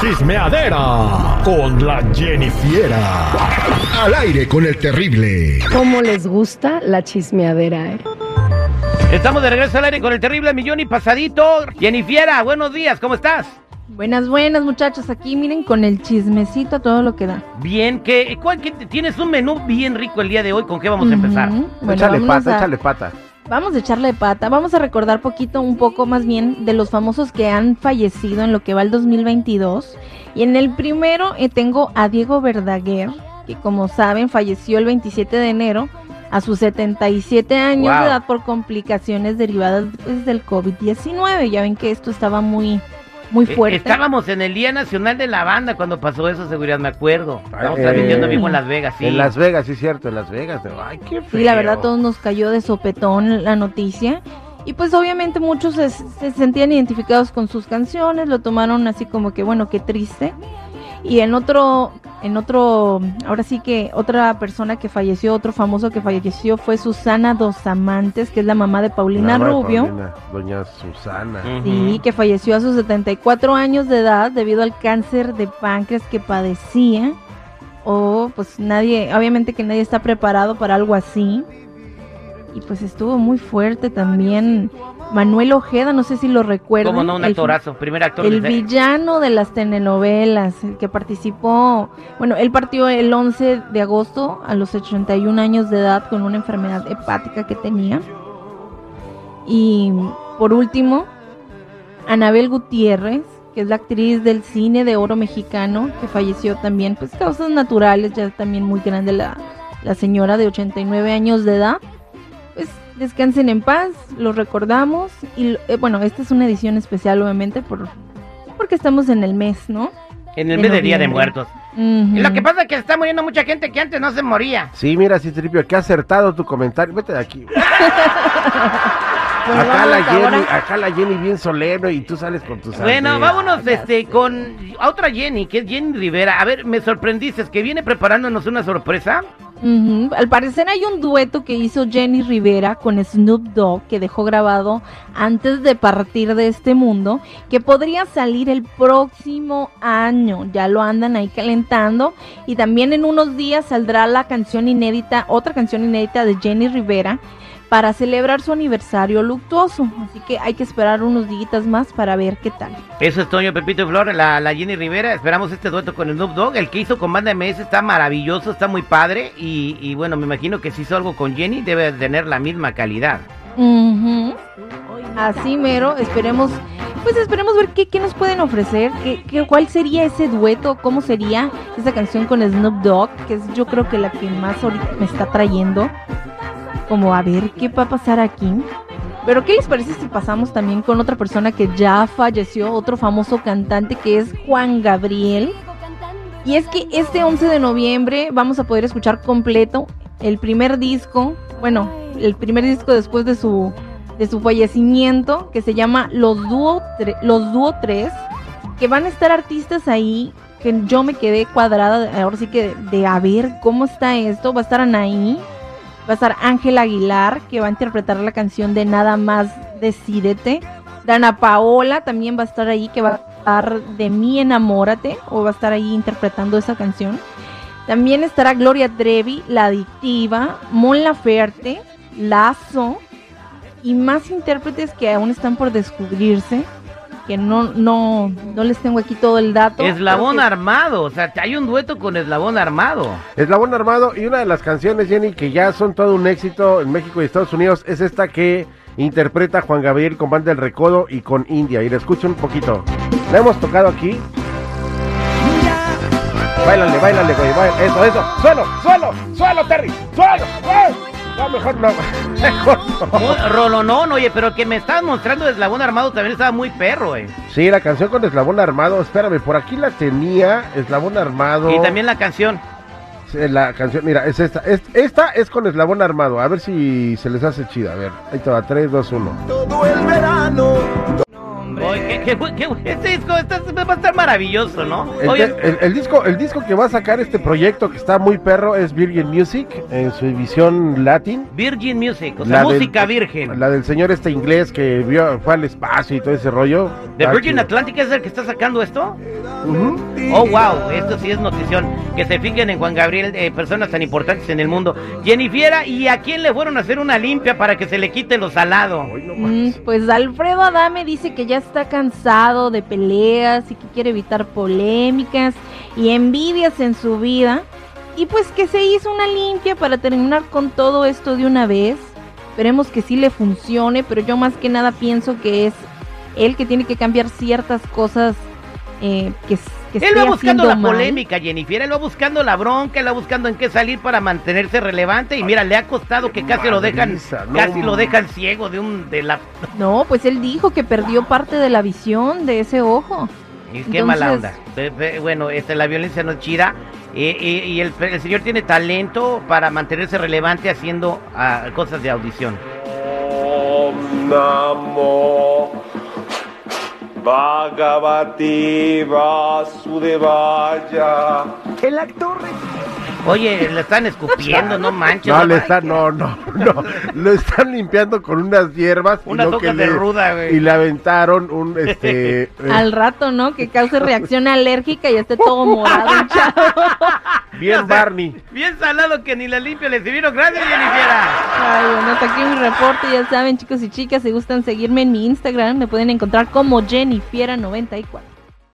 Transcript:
chismeadera con la Jennifiera. Al aire con el terrible. ¿Cómo les gusta la chismeadera, eh? Estamos de regreso al aire con el terrible millón y pasadito. Jennifiera, buenos días, ¿cómo estás? Buenas, buenas muchachos, aquí miren con el chismecito a todo lo que da. Bien, ¿qué, cuál- qué- tienes un menú bien rico el día de hoy, ¿con qué vamos a empezar? Ujú. Bueno, échale pata, a- échale pata. Vamos a echarle pata, vamos a recordar poquito, un poco más bien, de los famosos que han fallecido en lo que va el 2022. Y en el primero eh, tengo a Diego Verdaguer, que como saben falleció el 27 de enero a sus 77 años Wow. de edad por complicaciones derivadas pues, del COVID-19. Ya ven que esto estaba muy, muy Eh, fuerte. Estábamos en el Día Nacional de la Banda cuando pasó eso, seguridad, me acuerdo. Estábamos Eh, transmitiendo vivo en Las Vegas, sí. En Las Vegas, sí, cierto, en Las Vegas. Ay, qué feo. Sí, la verdad, todos nos cayó de sopetón la noticia. Y pues obviamente muchos se, se sentían identificados con sus canciones, lo tomaron así como que, bueno, qué triste. Y en otro, en otro, ahora sí que otra persona que falleció, otro famoso que falleció fue Susana Dos Amantes, que es la mamá de Paulina Mamá de Rubio. Paulina, Doña Susana. Ujú. Sí, que falleció a sus 74 años de edad debido al cáncer de páncreas que padecía. O pues nadie, obviamente que nadie está preparado para algo así. Y pues estuvo muy fuerte también Manuel Ojeda, no sé si lo recuerdan. Como no, un el- actorazo, primer actor el de- villano de las telenovelas, el que participó, bueno, él partió el 11 de agosto a los 81 años de edad con una enfermedad hepática que tenía. Y por último, Anabel Gutiérrez, que es la actriz del cine de oro mexicano, que falleció también, pues causas naturales, ya también muy grande la, la señora de 89 años de edad. Pues descansen en paz, los recordamos. Y eh, bueno, esta es una edición especial, obviamente, por porque estamos en el mes, ¿no? en el mes de Día de. Muertos. Y lo que pasa es que está muriendo mucha gente que antes no se moría. Sí, mira, sí, Tripio, qué acertado tu comentario. Vete de aquí. Bueno, acá, la Jenny, acá la Jenny bien solero y tú sales con tus Bueno, aldeas. vámonos este con a otra Jenny, que es Jenny Rivera. A ver, me sorprendiste, que viene preparándonos una sorpresa. Al parecer hay un dueto que hizo Jenny Rivera con Snoop Dogg que dejó grabado antes de partir de este mundo, que podría salir el próximo año. Ya lo andan ahí calentando y también en unos días saldrá la canción inédita, otra canción inédita de Jenny Rivera para celebrar su aniversario luctuoso. Así que hay que esperar unos días más para ver qué tal. Eso es Toño Pepito y Flor, la, la Jenny Rivera. Esperamos este dueto con el Snoop Dogg. El que hizo con Banda MS está maravilloso, está muy padre. Y, y bueno, me imagino que si hizo algo con Jenny debe tener la misma calidad. Ujú. Así mero, esperemos, pues esperemos ver qué, qué nos pueden ofrecer, qué, qué- cuál sería ese dueto, cómo sería esa canción con Snoop Dogg, que es yo creo que la que más ahorita me está trayendo, como a ver qué va a pasar aquí. Pero ¿qué les parece si pasamos también con otra persona que ya falleció, otro famoso cantante que es Juan Gabriel? Y es que este 11 de noviembre vamos a poder escuchar completo el primer disco, bueno, el primer disco después de su de su fallecimiento que se llama Los Dúo Los Dúo 3, que van a estar artistas ahí que yo me quedé cuadrada ahora sí que de, de a ver cómo está esto, va a estar Anaí, va a estar Ángel Aguilar que va a interpretar la canción de Nada más Decídete. Dana Paola también va a estar ahí que va a estar de mí enamórate o va a estar ahí interpretando esa canción. También estará Gloria Trevi, La Adictiva, Mon Laferte, Lazo y más intérpretes que aún están por descubrirse, que no, no, no les tengo aquí todo el dato. Eslabón que- Armado, o sea, hay un dueto con Eslabón Armado. Eslabón Armado y una de las canciones, Jenny, que ya son todo un éxito en México y Estados Unidos, es esta que interpreta Juan Gabriel con Banda del Recodo y con India. Y la escucho un poquito. La hemos tocado aquí. Báilale, báilale, güey. báilale. Eso, eso. Suelo, suelo, suelo, Terry. Suelo, suelo. No, mejor no. Mejor no. Rolonón, oye, pero que me estabas mostrando Eslabón Armado también estaba muy perro, eh. Sí, la canción con Eslabón Armado. Espérame, por aquí la tenía. Eslabón Armado. Y también la canción. La canción, mira, es esta. Es- esta es con Eslabón Armado. A ver si se les hace chida. A ver, ahí te va. 3, 2, 1. Oye, ¿qué, Qué, este disco está- va a estar maravilloso, ¿no? El, el- el disco, el disco que va a sacar este proyecto que está muy perro es Virgin Music en su edición latin. Virgin Music, o sea, La del- música virgen. La del señor este inglés que vio, fue al espacio y todo ese rollo. ¿De Está Virgin. Atlantic es el que está sacando esto? Ujú. Oh, wow, esto sí es notición. Que se fijen en Juan Gabriel, eh, personas tan importantes en el mundo. Jennifiera, ¿y a quién le fueron a hacer una limpia para que se le quite lo salado? Mm, pues Alfredo Adame dice que ya está cansado de peleas y que quiere evitar polémicas y envidias en su vida. Y pues que se hizo una limpia para terminar con todo esto de una vez. Esperemos que sí le funcione, pero yo más que nada pienso que es él que tiene que cambiar ciertas cosas eh, que, que Él va buscando la mal. polémica, Jennifer. Él va buscando la bronca, él va buscando en qué salir para mantenerse relevante. Y mira, le ha costado que casi lo dejan, no. casi lo dejan ciego de un de la. No, pues él dijo que perdió parte de la visión de ese ojo. Y qué mala onda. Entonces- Pe- pe- Bueno, este, la violencia no es chida. eh, eh, y el, el señor tiene talento para mantenerse relevante haciendo ah, cosas de audición. Namo Bhagavati Vasudevaya. Oye, le están escupiendo, no manches. No, no le están, no, no, no. Lo están limpiando con unas hierbas. y Unas lo que hojas de le- ruda, güey. Y le aventaron un, este... eh, Al rato, ¿no? Que cause reacción alérgica y esté todo morado, hinchado. bien Barney. Bien salado que ni la limpia le sirvieron. Gracias, Jennifer. Ay, bueno, hasta aquí mi reporte. Ya saben, chicos y chicas, si gustan seguirme en mi Instagram, me pueden encontrar como Jennifiera94.